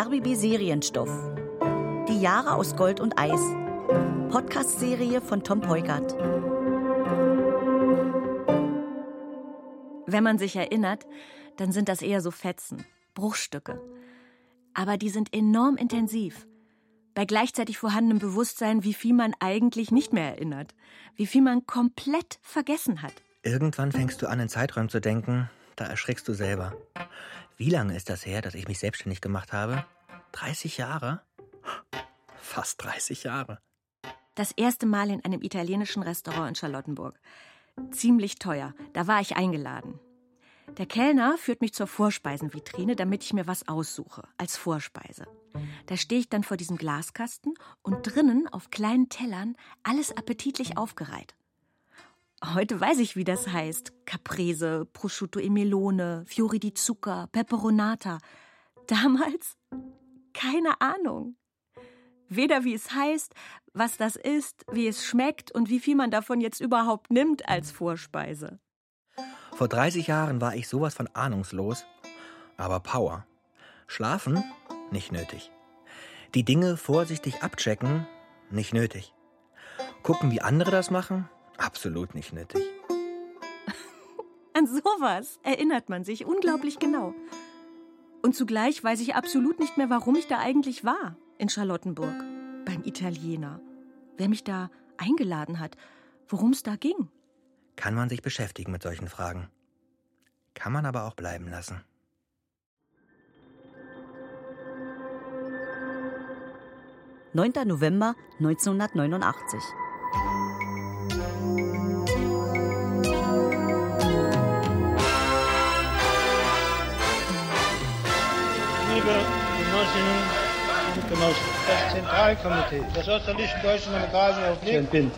RBB Serienstoff. Die Jahre aus Gold und Eis. Podcast-Serie von Tom Peugert. Wenn man sich erinnert, dann sind das eher so Fetzen, Bruchstücke. Aber die sind enorm intensiv. Bei gleichzeitig vorhandenem Bewusstsein, wie viel man eigentlich nicht mehr erinnert. Wie viel man komplett vergessen hat. Irgendwann fängst du an, in Zeiträumen zu denken, da erschrickst du selber. Wie lange ist das her, dass ich mich selbstständig gemacht habe? 30 Jahre? Fast 30 Jahre. Das erste Mal in einem italienischen Restaurant in Charlottenburg. Ziemlich teuer. Da war ich eingeladen. Der Kellner führt mich zur Vorspeisenvitrine, damit ich mir was aussuche, als Vorspeise. Da stehe ich dann vor diesem Glaskasten und drinnen auf kleinen Tellern alles appetitlich aufgereiht. Heute weiß ich, wie das heißt. Caprese, Prosciutto e Melone, Fiori di Zucca, Peperonata. Damals keine Ahnung. Weder wie es heißt, was das ist, wie es schmeckt und wie viel man davon jetzt überhaupt nimmt als Vorspeise. Vor 30 Jahren war ich sowas von ahnungslos. Aber Power. Schlafen? Nicht nötig. Die Dinge vorsichtig abchecken? Nicht nötig. Gucken, wie andere das machen? Absolut nicht nötig. An sowas erinnert man sich unglaublich genau. Und zugleich weiß ich absolut nicht mehr, warum ich da eigentlich war, in Charlottenburg, beim Italiener. Wer mich da eingeladen hat, worum es da ging. Kann man sich beschäftigen mit solchen Fragen. Kann man aber auch bleiben lassen. Neunter November 1989. Genossinnen und Genossen, das Zentralkomitee der Sozialistischen Deutschen Demokratischen Republik.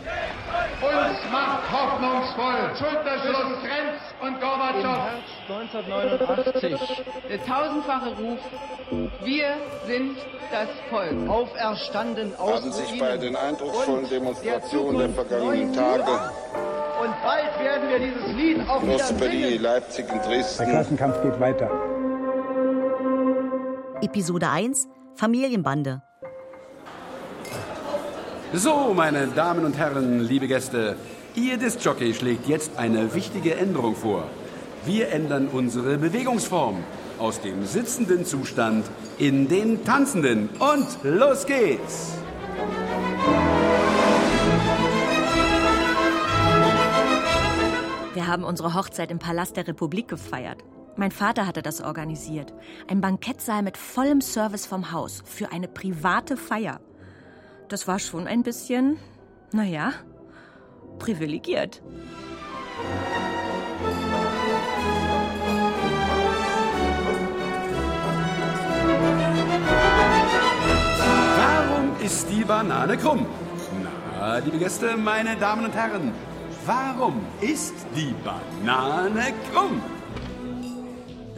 Uns macht hoffnungsvoll Schulterschluss Grenz und Gorbatschow. 1989. Der tausendfache Ruf, wir sind das Volk. Auferstanden aus haben sich bei den eindrucksvollen Demonstrationen der vergangenen Tage Und bald werden wir dieses Lied auch wieder singen. Leipzig und Der Dresden Klassenkampf geht weiter. Episode 1 Familienbande. So, meine Damen und Herren, liebe Gäste, Ihr Discjockey schlägt jetzt eine wichtige Änderung vor. Wir ändern unsere Bewegungsform aus dem sitzenden Zustand in den tanzenden. Und los geht's! Wir haben unsere Hochzeit im Palast der Republik gefeiert. Mein Vater hatte das organisiert. Ein Bankettsaal mit vollem Service vom Haus für eine private Feier. Das war schon ein bisschen, naja, privilegiert. Warum ist die Banane krumm? Na, liebe Gäste, meine Damen und Herren, warum ist die Banane krumm?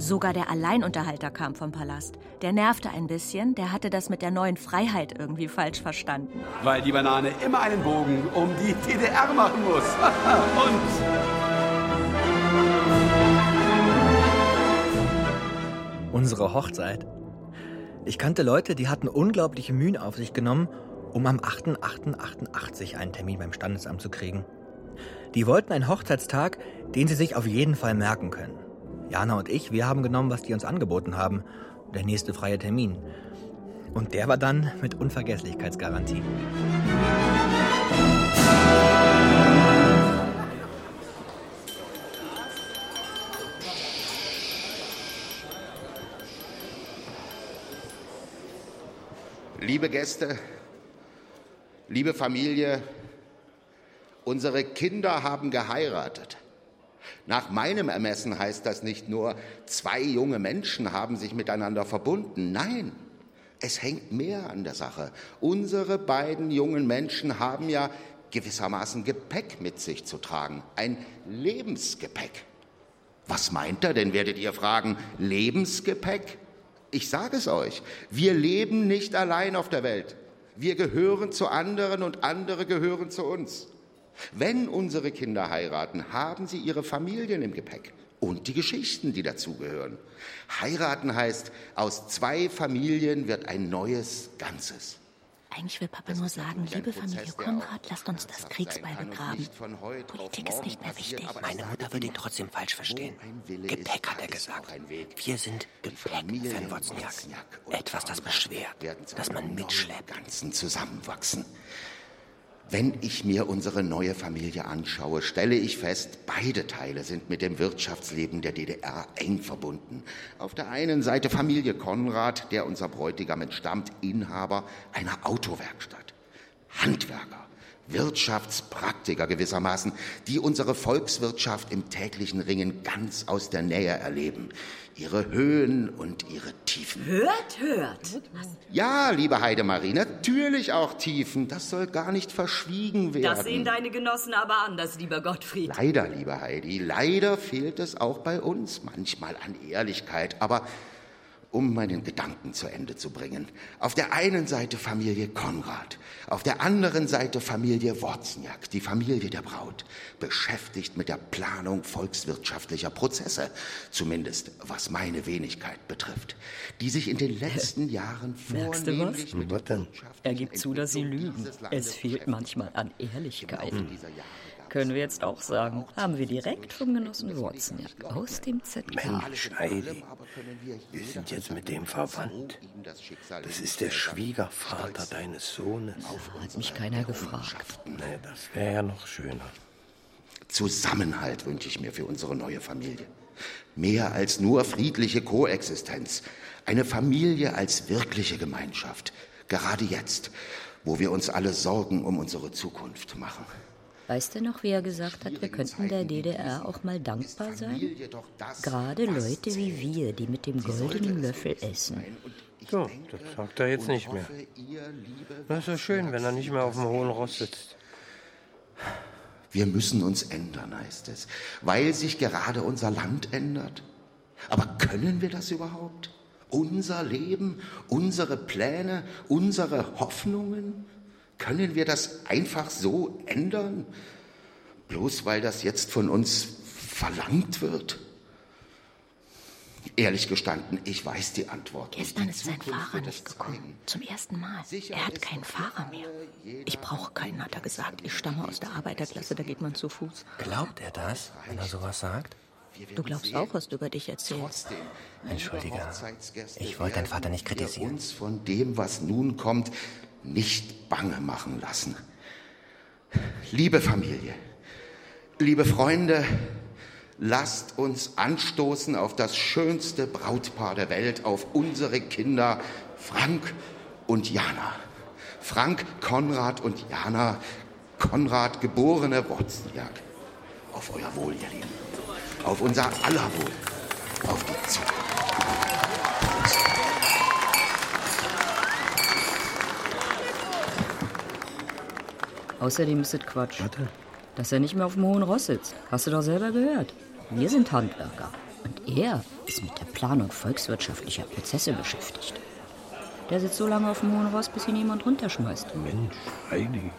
Sogar der Alleinunterhalter kam vom Palast. Der nervte ein bisschen, der hatte das mit der neuen Freiheit irgendwie falsch verstanden. Weil die Banane immer einen Bogen um die DDR machen muss. Und Unsere Hochzeit. Ich kannte Leute, die hatten unglaubliche Mühen auf sich genommen, um am 8.8.88 einen Termin beim Standesamt zu kriegen. Die wollten einen Hochzeitstag, den sie sich auf jeden Fall merken können. Jana und ich, wir haben genommen, was die uns angeboten haben. Der nächste freie Termin. Und der war dann mit Unvergesslichkeitsgarantie. Liebe Gäste, liebe Familie, unsere Kinder haben geheiratet. Nach meinem Ermessen heißt das nicht nur, zwei junge Menschen haben sich miteinander verbunden. Nein, es hängt mehr an der Sache. Unsere beiden jungen Menschen haben ja gewissermaßen Gepäck mit sich zu tragen. Ein Lebensgepäck. Was meint er denn, werdet ihr fragen? Lebensgepäck? Ich sage es euch, wir leben nicht allein auf der Welt. Wir gehören zu anderen und andere gehören zu uns. Wenn unsere Kinder heiraten, haben sie ihre Familien im Gepäck und die Geschichten, die dazugehören. Heiraten heißt, aus zwei Familien wird ein neues Ganzes. Eigentlich will Papa nur sagen, liebe Familie Konrad, lasst uns das Kriegsbeil begraben. Politik ist nicht mehr wichtig. Meine Mutter würde ihn trotzdem falsch verstehen. Gepäck hat er gesagt. Wir sind Gepäck für Wozniak. Etwas, das beschwert, das man mitschleppt. Ganzen zusammenwachsen. Wenn ich mir unsere neue Familie anschaue, stelle ich fest, beide Teile sind mit dem Wirtschaftsleben der DDR eng verbunden. Auf der einen Seite Familie Konrad, der unser Bräutigam entstammt, Inhaber einer Autowerkstatt. Handwerker, Wirtschaftspraktiker gewissermaßen, die unsere Volkswirtschaft im täglichen Ringen ganz aus der Nähe erleben. Ihre Höhen und ihre Tiefen. Hört, hört. Ja, liebe Heidemarie, natürlich auch Tiefen. Das soll gar nicht verschwiegen werden. Das sehen deine Genossen aber anders, lieber Gottfried. Leider, liebe Heidi, leider fehlt es auch bei uns manchmal an Ehrlichkeit. Aber um meinen Gedanken zu Ende zu bringen. Auf der einen Seite Familie Konrad, auf der anderen Seite Familie Wozniak, die Familie der Braut, beschäftigt mit der Planung volkswirtschaftlicher Prozesse, zumindest was meine Wenigkeit betrifft, die sich in den letzten Jahren Merkst du was? vornehmlich mit Wirtschaftlichen Er gibt zu, dass sie lügen. Es fehlt manchmal an Im Ehrlichkeit. Jahre Können wir jetzt auch sagen, haben wir direkt vom Genossen Wozniak aus dem ZK. Mensch, Heidi, wir sind jetzt mit dem verwandt. Das ist der Schwiegervater deines Sohnes. Hat mich keiner gefragt. Nee, das wäre ja noch schöner. Zusammenhalt wünsche ich mir für unsere neue Familie. Mehr als nur friedliche Koexistenz. Eine Familie als wirkliche Gemeinschaft. Gerade jetzt, wo wir uns alle Sorgen um unsere Zukunft machen. Weißt du noch, wie er gesagt hat, wir könnten der DDR auch mal dankbar sein? Gerade Leute wie wir, die mit dem goldenen Löffel essen. So, das sagt er jetzt nicht mehr. Das ist so schön, wenn er nicht mehr auf dem hohen Ross sitzt. Wir müssen uns ändern, heißt es, weil sich gerade unser Land ändert. Aber können wir das überhaupt? Unser Leben, unsere Pläne, unsere Hoffnungen? Können wir das einfach so ändern? Bloß weil das jetzt von uns verlangt wird? Ehrlich gestanden, ich weiß die Antwort. nicht. Gestern Die ist sein Fahrer nicht gekommen. zeigen. Zum ersten Mal. Sicher Er hat keinen Fahrer mehr. Ich brauche keinen, hat er gesagt. Ich stamme aus der Arbeiterklasse, da geht man zu Fuß. Glaubt er das, wenn er sowas sagt? Du glaubst auch, was du über dich erzählst. Trotzdem, Entschuldige, ich wollte deinen Vater nicht kritisieren. uns von dem, was nun kommt, nicht bange machen lassen. Liebe Familie, liebe Freunde, lasst uns anstoßen auf das schönste Brautpaar der Welt, auf unsere Kinder Frank und Jana. Frank, Konrad und Jana, Konrad geborene Wozniak. Auf euer Wohl, ihr Lieben. Auf unser aller Wohl. Auf die Zukunft. Außerdem ist es Quatsch. Dass er nicht mehr auf dem hohen Ross sitzt. Hast du doch selber gehört. Wir sind Handwerker. Und er ist mit der Planung volkswirtschaftlicher Prozesse beschäftigt. Der sitzt so lange auf dem hohen Ross, bis ihn jemand runterschmeißt. Mensch, Heidi.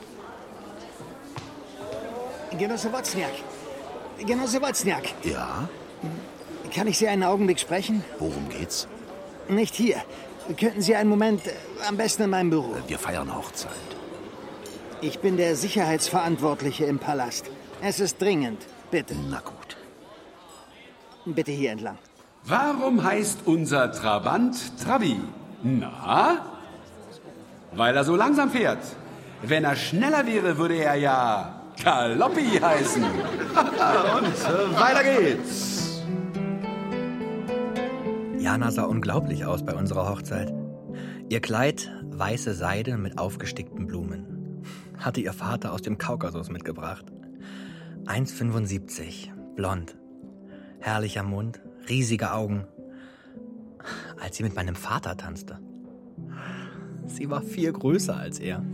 Genosse Wozniak. Genosse Wozniak. Ja, Kann ich Sie einen Augenblick sprechen? worum geht's? Nicht hier. Könnten Sie einen Moment, äh, am besten in meinem Büro. Wir feiern Hochzeit. Ich bin der Sicherheitsverantwortliche im Palast. Es ist dringend. Bitte. Na gut. Bitte hier entlang. Warum heißt unser Trabant Trabi? Na? Weil er so langsam fährt. Wenn er schneller wäre, würde er ja Galoppi heißen. Und weiter geht's. Jana sah unglaublich aus bei unserer Hochzeit. Ihr Kleid weiße Seide mit aufgestickten Blumen. Hatte ihr Vater aus dem Kaukasus mitgebracht. 1,75, blond. Herrlicher Mund, riesige Augen. Als sie mit meinem Vater tanzte. Sie war viel größer als er.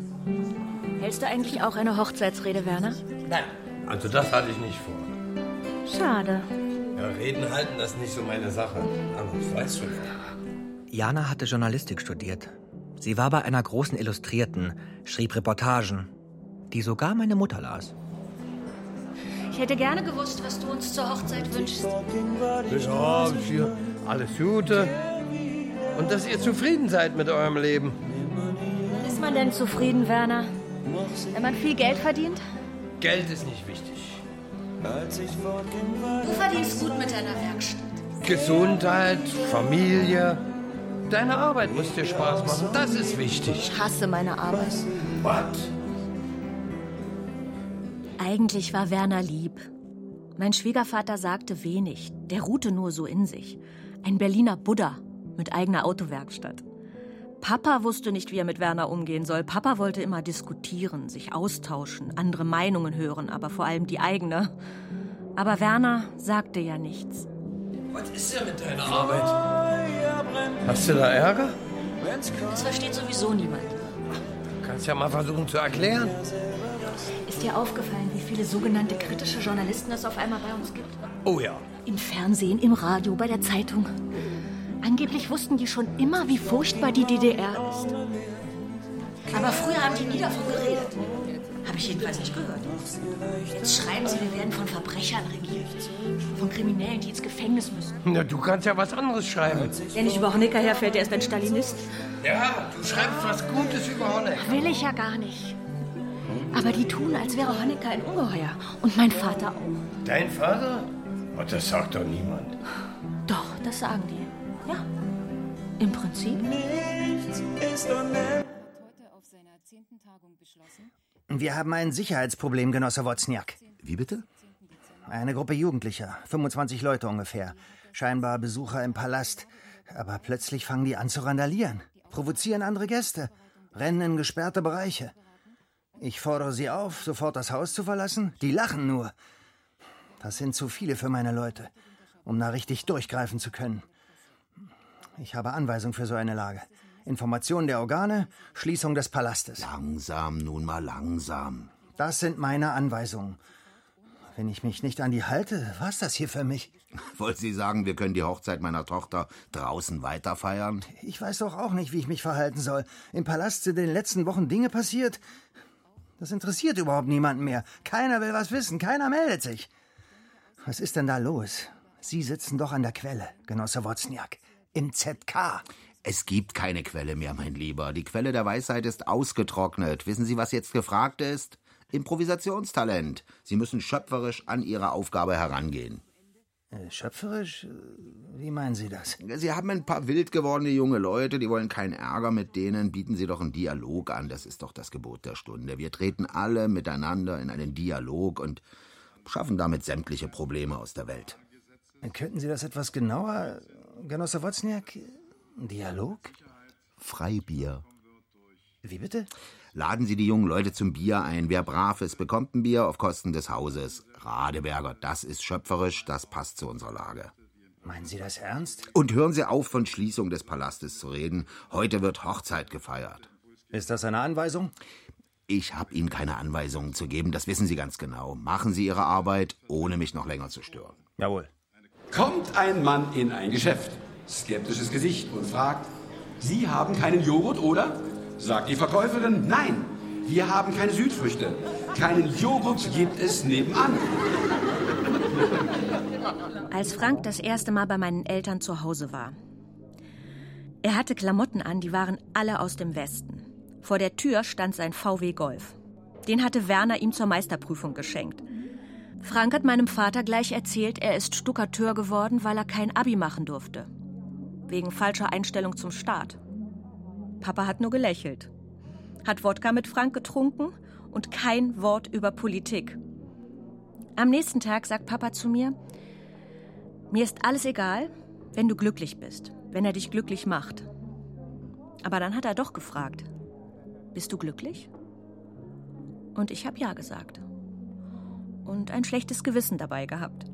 Hältst du eigentlich auch eine Hochzeitsrede, Werner? Nein, also das hatte ich nicht vor. Schade. Ja, Reden halten, das ist nicht so meine Sache. Aber weißt du ja. Jana hatte Journalistik studiert. Sie war bei einer großen Illustrierten, schrieb Reportagen, die sogar meine Mutter las. hätte gerne gewusst, was du uns zur Hochzeit wünschst. Ja, hier alles Gute. Und dass ihr zufrieden seid mit eurem Leben. Ist man denn zufrieden, Werner? Wenn man viel Geld verdient? Geld ist nicht wichtig. Du verdienst gut mit deiner Werkstatt. Gesundheit, Familie. Deine Arbeit muss dir Spaß machen. Das ist wichtig. Ich hasse meine Arbeit. Was? Eigentlich war Werner lieb. Mein Schwiegervater sagte wenig. Der ruhte nur so in sich. Ein Berliner Buddha mit eigener Autowerkstatt. Papa wusste nicht, wie er mit Werner umgehen soll. Papa wollte immer diskutieren, sich austauschen, andere Meinungen hören, aber vor allem die eigene. Aber Werner sagte ja nichts. Was ist denn mit deiner Arbeit? Hast du da Ärger? Das versteht sowieso niemand. Du kannst ja mal versuchen zu erklären. Ist dir aufgefallen, viele sogenannte kritische Journalisten es auf einmal bei uns gibt? Oh ja. Im Fernsehen, im Radio, bei der Zeitung. Angeblich wussten die schon immer, wie furchtbar die DDR ist. Aber früher haben die nie davon geredet. Habe ich jedenfalls nicht gehört. Jetzt schreiben sie, wir werden von Verbrechern regiert. Von Kriminellen, die ins Gefängnis müssen. Na, du kannst ja was anderes schreiben. Wer nicht über Honecker herfällt, der ist ein Stalinist. Ja, du schreibst was Gutes über Honecker. Will ich ja gar nicht. Aber die tun, als wäre Honecker ein Ungeheuer. Und mein Vater auch. Dein Vater? Oh, das sagt doch niemand. Doch, das sagen die. Ja. Im Prinzip. Wir haben ein Sicherheitsproblem, Genosse Wozniak. Wie bitte? Eine Gruppe Jugendlicher, 25 Leute ungefähr. Scheinbar Besucher im Palast. Aber plötzlich fangen die an zu randalieren, provozieren andere Gäste, rennen in gesperrte Bereiche. Ich fordere sie auf, sofort das Haus zu verlassen. Die lachen nur. Das sind zu viele für meine Leute, um da richtig durchgreifen zu können. Ich habe Anweisung für so eine Lage. Information der Organe, Schließung des Palastes. Langsam, nun mal langsam. Das sind meine Anweisungen. Wenn ich mich nicht an die halte, war's das hier für mich. Wollt Sie sagen, wir können die Hochzeit meiner Tochter draußen weiterfeiern? Ich weiß doch auch nicht, wie ich mich verhalten soll. Im Palast sind in den letzten Wochen Dinge passiert. Das interessiert überhaupt niemanden mehr. Keiner will was wissen, keiner meldet sich. Was ist denn da los? Sie sitzen doch an der Quelle, Genosse Wozniak. Im ZK. Es gibt keine Quelle mehr, mein Lieber. Die Quelle der Weisheit ist ausgetrocknet. Wissen Sie, was jetzt gefragt ist? Improvisationstalent. Sie müssen schöpferisch an Ihre Aufgabe herangehen. Äh, schöpferisch? Wie meinen Sie das? Sie haben ein paar wild gewordene junge Leute, die wollen keinen Ärger mit denen. Bieten Sie doch einen Dialog an. Das ist doch das Gebot der Stunde. Wir treten alle miteinander in einen Dialog und schaffen damit sämtliche Probleme aus der Welt. Könnten Sie das etwas genauer, Genosse Wozniak? Dialog? Freibier. Wie bitte? Laden Sie die jungen Leute zum Bier ein. Wer brav ist, bekommt ein Bier auf Kosten des Hauses. Radeberger, das ist schöpferisch, das passt zu unserer Lage. Meinen Sie das ernst? Und hören Sie auf, von Schließung des Palastes zu reden. Heute wird Hochzeit gefeiert. Ist das eine Anweisung? Ich habe Ihnen keine Anweisungen zu geben, das wissen Sie ganz genau. Machen Sie Ihre Arbeit, ohne mich noch länger zu stören. Jawohl. Kommt ein Mann in ein Geschäft, skeptisches Gesicht und fragt, Sie haben keinen Joghurt, oder? Sagt die Verkäuferin, nein, wir haben keine Südfrüchte. Keinen Joghurt gibt es nebenan. Als Frank das erste Mal bei meinen Eltern zu Hause war. Er hatte Klamotten an, die waren alle aus dem Westen. Vor der Tür stand sein VW Golf. Den hatte Werner ihm zur Meisterprüfung geschenkt. Frank hat meinem Vater gleich erzählt, er ist Stuckateur geworden, weil er kein Abi machen durfte. Wegen falscher Einstellung zum Staat. Papa hat nur gelächelt. Hat Wodka mit Frank getrunken und kein Wort über Politik. Am nächsten Tag sagt Papa zu mir, mir ist alles egal, wenn du glücklich bist, wenn er dich glücklich macht. Aber dann hat er doch gefragt, bist du glücklich? Und ich habe ja gesagt. Und ein schlechtes Gewissen dabei gehabt.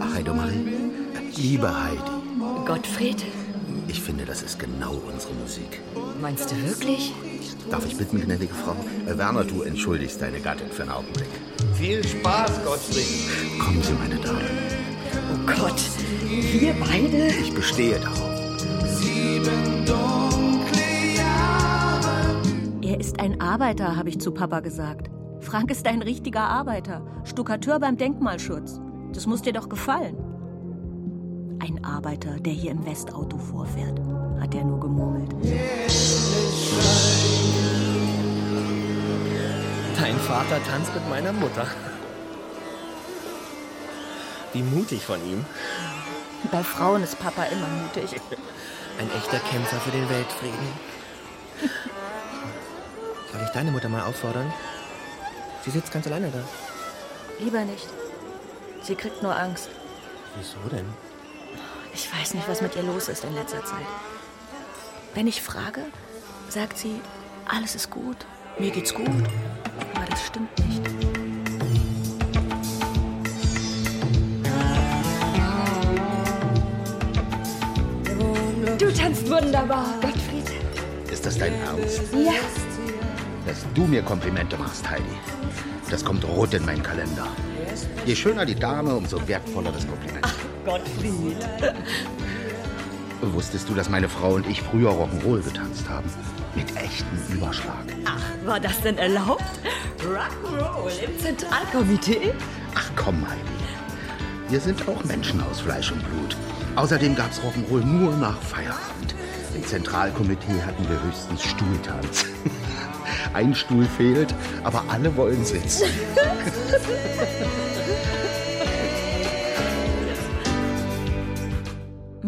Ach, Heidomarie, liebe Heidi. Gottfried? Ich finde, das ist genau unsere Musik. Meinst du wirklich? Darf ich bitten, gnädige Frau? Äh, Werner, du entschuldigst deine Gattin für einen Augenblick. Viel Spaß, Gottfried. Kommen Sie, meine Dame. Oh Gott, wir beide? Ich bestehe darauf. Er ist ein Arbeiter, habe ich zu Papa gesagt. Frank ist ein richtiger Arbeiter, Stuckateur beim Denkmalschutz. Das muss dir doch gefallen. Arbeiter, der hier im Westauto vorfährt, hat er nur gemurmelt. Dein Vater tanzt mit meiner Mutter. Wie mutig von ihm. Bei Frauen ist Papa immer mutig. Ein echter Kämpfer für den Weltfrieden. Soll ich deine Mutter mal auffordern? Sie sitzt ganz alleine da. Lieber nicht. Sie kriegt nur Angst. Wieso denn? Ich weiß nicht, was mit ihr los ist in letzter Zeit. Wenn ich frage, sagt sie, alles ist gut, mir geht's gut. Aber das stimmt nicht. Du tanzt wunderbar, Gottfried. Ist das dein Ernst? Ja. Dass du mir Komplimente machst, Heidi. Das kommt rot in meinen Kalender. Je schöner die Dame, umso wertvoller das Kompliment. Ach, Gottfried. Wusstest du, dass meine Frau und ich früher Rock'n'Roll getanzt haben? Mit echtem Überschlag. Ach, war das denn erlaubt? Rock'n'Roll im Zentralkomitee? Ach komm, Heidi. Wir sind auch Menschen aus Fleisch und Blut. Außerdem gab's Rock'n'Roll nur nach Feierabend. Im Zentralkomitee hatten wir höchstens Stuhltanz. Ein Stuhl fehlt, aber alle wollen sitzen.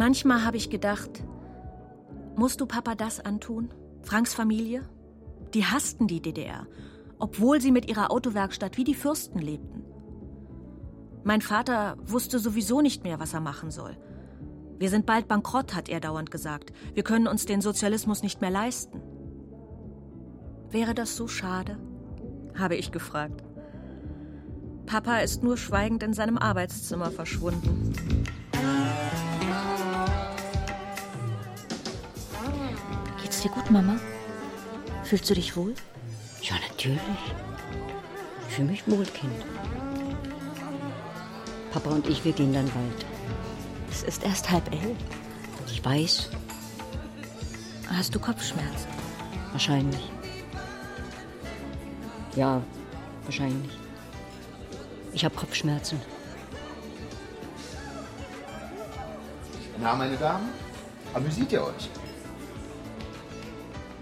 Manchmal habe ich gedacht, musst du Papa das antun? Franks Familie? Die hassten die DDR, obwohl sie mit ihrer Autowerkstatt wie die Fürsten lebten. Mein Vater wusste sowieso nicht mehr, was er machen soll. Wir sind bald bankrott, hat er dauernd gesagt. Wir können uns den Sozialismus nicht mehr leisten. Wäre das so schade? habe ich gefragt. Papa ist nur schweigend in seinem Arbeitszimmer verschwunden. Geht's dir gut, Mama? Fühlst du dich wohl? Ja, natürlich. Ich fühle mich wohl, Kind. Papa und ich, wir gehen dann Wald. Es ist erst halb elf. Ich weiß. Hast du Kopfschmerzen? Wahrscheinlich. Ja, wahrscheinlich. Ich habe Kopfschmerzen. Na, meine Damen, amüsiert ihr euch?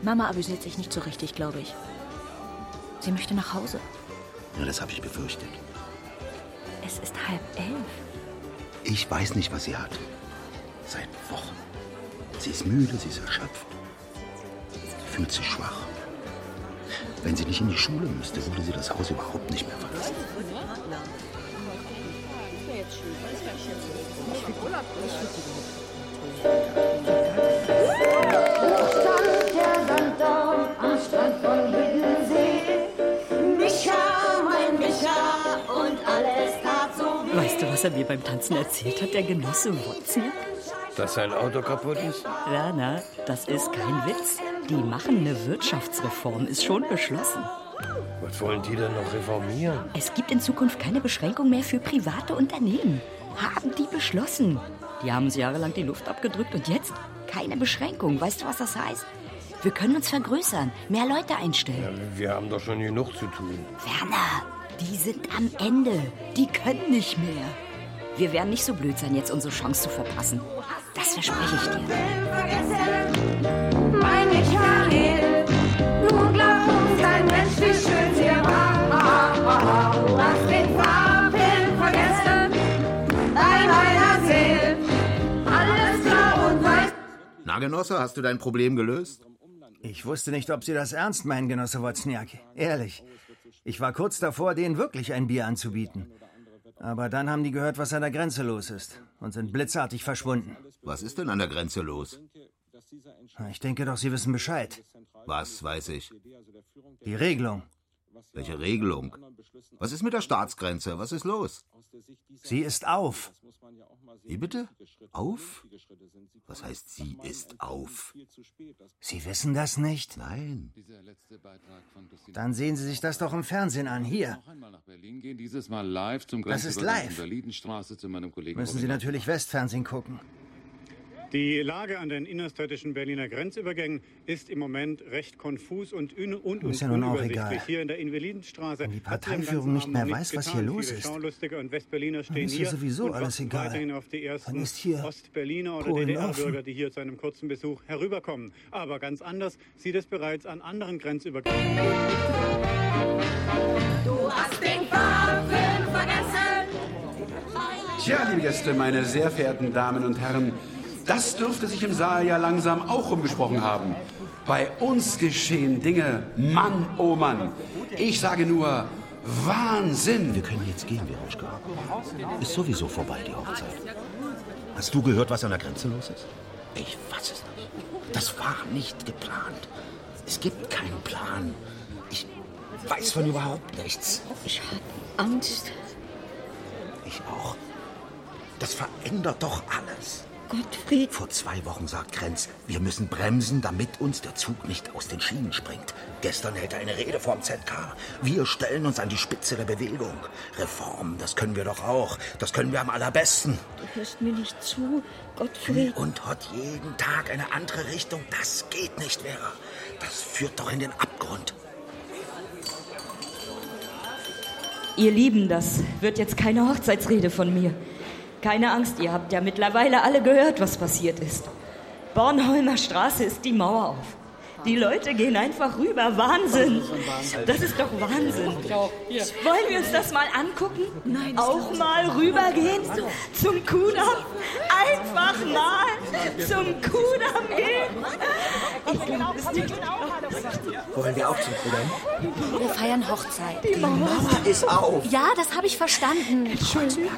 Mama amüsiert sich nicht so richtig, glaube ich. Sie möchte nach Hause. Ja, das habe ich befürchtet. Es ist halb elf. Ich weiß nicht, was sie hat. Seit Wochen. Sie ist müde, sie ist erschöpft. Sie fühlt sich schwach. Wenn sie nicht in die Schule müsste, würde sie das Haus überhaupt nicht mehr verlassen. Stand was er mir beim Tanzen erzählt hat, der Genosse Wozniak? Dass sein Auto kaputt ist? Na, das ist kein Witz. Die machen eine Wirtschaftsreform, ist schon beschlossen. Was wollen die denn noch reformieren? Es gibt in Zukunft keine Beschränkung mehr für private Unternehmen. Haben die beschlossen. Die haben uns jahrelang die Luft abgedrückt und jetzt keine Beschränkung. Weißt du, was das heißt? Wir können uns vergrößern, mehr Leute einstellen. Ja, wir haben doch schon genug zu tun. Werner, die sind am Ende. Die können nicht mehr. Wir werden nicht so blöd sein, jetzt unsere Chance zu verpassen. Das verspreche ich dir. Mein Michael, du glaubst ein Mensch, wie schön sie war. Du hast den Farbfilm vergessen, bei meiner Seele. Alles blau und weiß. Na, Genosse, hast du dein Problem gelöst? Ich wusste nicht, ob Sie das ernst meinen, Genosse Wozniak. Ehrlich. Ich war kurz davor, denen wirklich ein Bier anzubieten. Aber dann haben die gehört, was an der Grenze los ist und sind blitzartig verschwunden. Was ist denn an der Grenze los? Ich denke doch, Sie wissen Bescheid. Was weiß ich? Die Regelung. Welche Regelung? Was ist mit der Staatsgrenze? Was ist los? Sie ist auf. Wie bitte? Auf? Was heißt sie ist auf? Sie wissen das nicht? Nein. Dann sehen Sie sich das doch im Fernsehen an. Hier. Das ist live. Müssen Sie natürlich Westfernsehen gucken. Die Lage an den innerstädtischen Berliner Grenzübergängen ist im Moment recht konfus und, un und Ist ja nun auch unübersichtlich. egal. Hier in der Invalidenstraße Wenn die Parteiführung nicht mehr weiß, was hier los ist, Schaulustige und Westberliner stehen ist ja hier sowieso und alles egal. weiterhin auf die ersten Dann ist hier Ostberliner oder DDR-Bürger, die hier zu einem kurzen Besuch herüberkommen. Aber ganz anders sieht es bereits an anderen Grenzübergängen. Du hast den Fahrplan vergessen. Tja, liebe Gäste, meine sehr verehrten Damen und Herren, das dürfte sich im Saal ja langsam auch rumgesprochen haben. Bei uns geschehen Dinge, Mann, oh Mann. Ich sage nur, Wahnsinn. Wir können jetzt gehen, Veruschka. Ist sowieso vorbei, die Hochzeit. Hast du gehört, was an der Grenze los ist? Ich fass es nicht. Das war nicht geplant. Es gibt keinen Plan. Ich weiß von überhaupt nichts. Ich hab Angst. Ich auch. Das verändert doch alles. Gottfried. Vor zwei Wochen sagt Krenz, wir müssen bremsen, damit uns der Zug nicht aus den Schienen springt. Gestern hält er eine Rede vorm ZK. Wir stellen uns an die Spitze der Bewegung. Reform, das können wir doch auch. Das können wir am allerbesten. Du hörst mir nicht zu, Gottfried. Und hat jeden Tag eine andere Richtung. Das geht nicht, Vera. Das führt doch in den Abgrund. Ihr Lieben, das wird jetzt keine Hochzeitsrede von mir. Keine Angst, ihr habt ja mittlerweile alle gehört, was passiert ist. Bornholmer Straße ist die Mauer auf. Die Leute gehen einfach rüber. Wahnsinn. Das ist doch Wahnsinn. Wollen wir uns das mal angucken? Nein. Auch mal rübergehen zum Kudamm? Einfach mal zum Kudamm gehen? Ich glaube, es liegt Wollen wir auch zum Kudamm? Wir feiern Hochzeit. Die Mauer ist auf. Ja, das habe ich verstanden. Entschuldigung.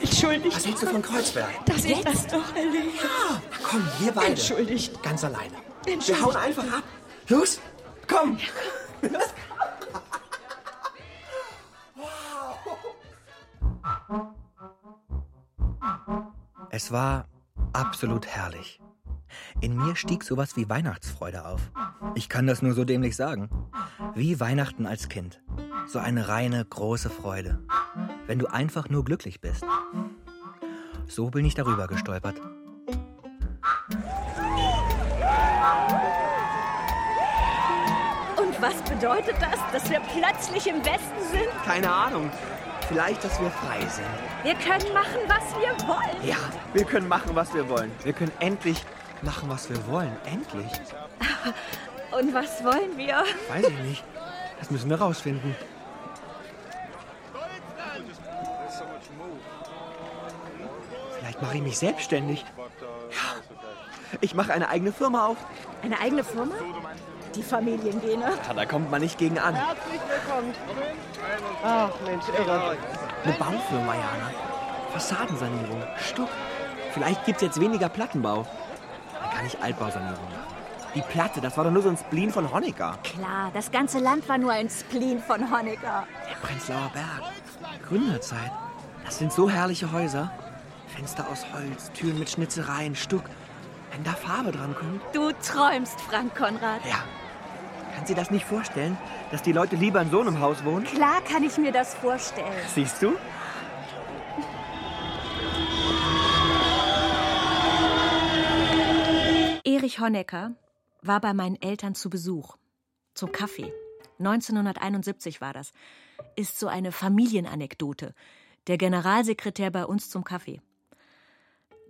Entschuldigt. Was hältst du von Kreuzberg? Dass ich das doch erlebe. Ja, komm, wir beide. Entschuldigt. Ganz alleine. Wir hauen einfach ab. Los, komm. Es war absolut herrlich. In mir stieg sowas wie Weihnachtsfreude auf. Ich kann das nur so dämlich sagen. Wie Weihnachten als Kind. So eine reine, große Freude. Wenn du einfach nur glücklich bist. So bin ich darüber gestolpert. Was bedeutet das, dass wir plötzlich im Westen sind? Keine Ahnung. Vielleicht, dass wir frei sind. Wir können machen, was wir wollen. Ja, wir können machen, was wir wollen. Wir können endlich machen, was wir wollen. Endlich. Und was wollen wir? Weiß ich nicht. Das müssen wir rausfinden. Vielleicht mache ich mich selbstständig. Ja. Ich mache eine eigene Firma auf. Eine eigene Firma? Die Familiengene. Ja, da kommt man nicht gegen an. Herzlich willkommen. Ach, Mensch, irre. Eine Baufirma, Jana. Fassadensanierung. Stuck. Vielleicht gibt's jetzt weniger Plattenbau. Dann kann ich Altbausanierung machen. Die Platte, das war doch nur so ein Spleen von Honecker. Klar, das ganze Land war nur ein Spleen von Honecker. Der Prenzlauer Berg. Gründerzeit. Das sind so herrliche Häuser. Fenster aus Holz, Türen mit Schnitzereien, Stuck. Wenn da Farbe dran kommt. Du träumst, Frank Konrad. Ja. Kann sie das nicht vorstellen, dass die Leute lieber in so einem Haus wohnen? Klar kann ich mir das vorstellen. Siehst du? Erich Honecker war bei meinen Eltern zu Besuch. Zum Kaffee. 1971 war das. Ist so eine Familienanekdote. Der Generalsekretär bei uns zum Kaffee.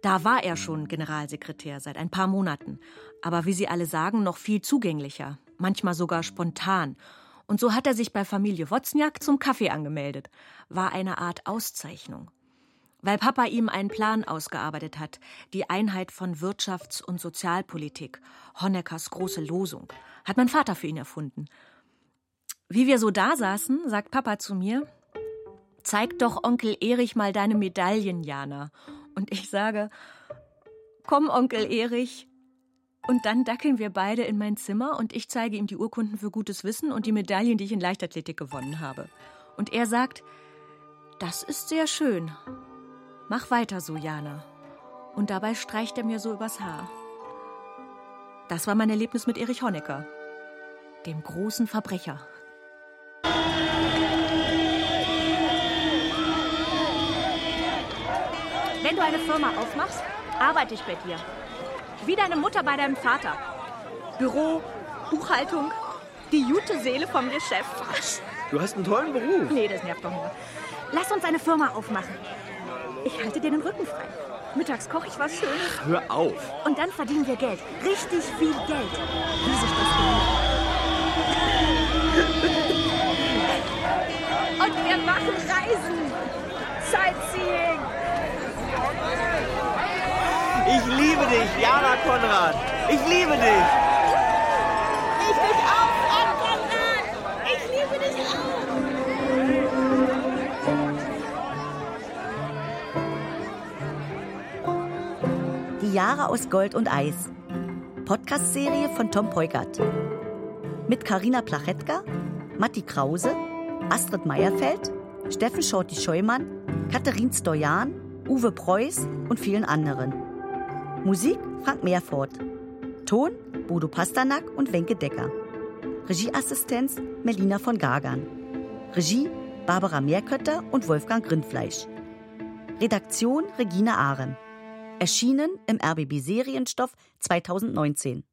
Da war er schon Generalsekretär seit ein paar Monaten. Aber wie Sie alle sagen, noch viel zugänglicher. Manchmal sogar spontan. Und so hat er sich bei Familie Wozniak zum Kaffee angemeldet. War eine Art Auszeichnung. Weil Papa ihm einen Plan ausgearbeitet hat, die Einheit von Wirtschafts- und Sozialpolitik, Honeckers große Losung, hat mein Vater für ihn erfunden. Wie wir so da saßen, sagt Papa zu mir, zeig doch Onkel Erich mal deine Medaillen, Jana. Und ich sage, komm, Onkel Erich. Und dann dackeln wir beide in mein Zimmer und ich zeige ihm die Urkunden für gutes Wissen und die Medaillen, die ich in Leichtathletik gewonnen habe. Und er sagt, das ist sehr schön. Mach weiter so, Jana. Und dabei streicht er mir so übers Haar. Das war mein Erlebnis mit Erich Honecker, dem großen Verbrecher. Wenn du eine Firma aufmachst, arbeite ich bei dir. Wie deine Mutter bei deinem Vater. Büro, Buchhaltung, die gute Seele vom Geschäft. Du hast einen tollen Beruf. Nee, das nervt doch nur. Lass uns eine Firma aufmachen. Ich halte dir den Rücken frei. Mittags koche ich was Schönes. Hör auf. Und dann verdienen wir Geld. Richtig viel Geld. Wie sich das gehört. Und wir machen Reisen. Sightseeing. Ich liebe dich, Jana Konrad. Ich liebe dich. Ich dich auch, Frank Konrad. Ich liebe dich auch. Die Jahre aus Gold und Eis. Podcast-Serie von Tom Peukert. Mit Karina Plachetka, Matti Krause, Astrid Meierfeld, Steffen Schorti-Scheumann, Katharin Stojan, Uwe Preuß und vielen anderen. Musik Frank Meerfort. Ton Bodo Pasternak und Wenke Decker. Regieassistenz Melina von Gagern. Regie Barbara Meerkötter und Wolfgang Grindfleisch. Redaktion Regina Ahren. Erschienen im RBB Serienstoff 2019.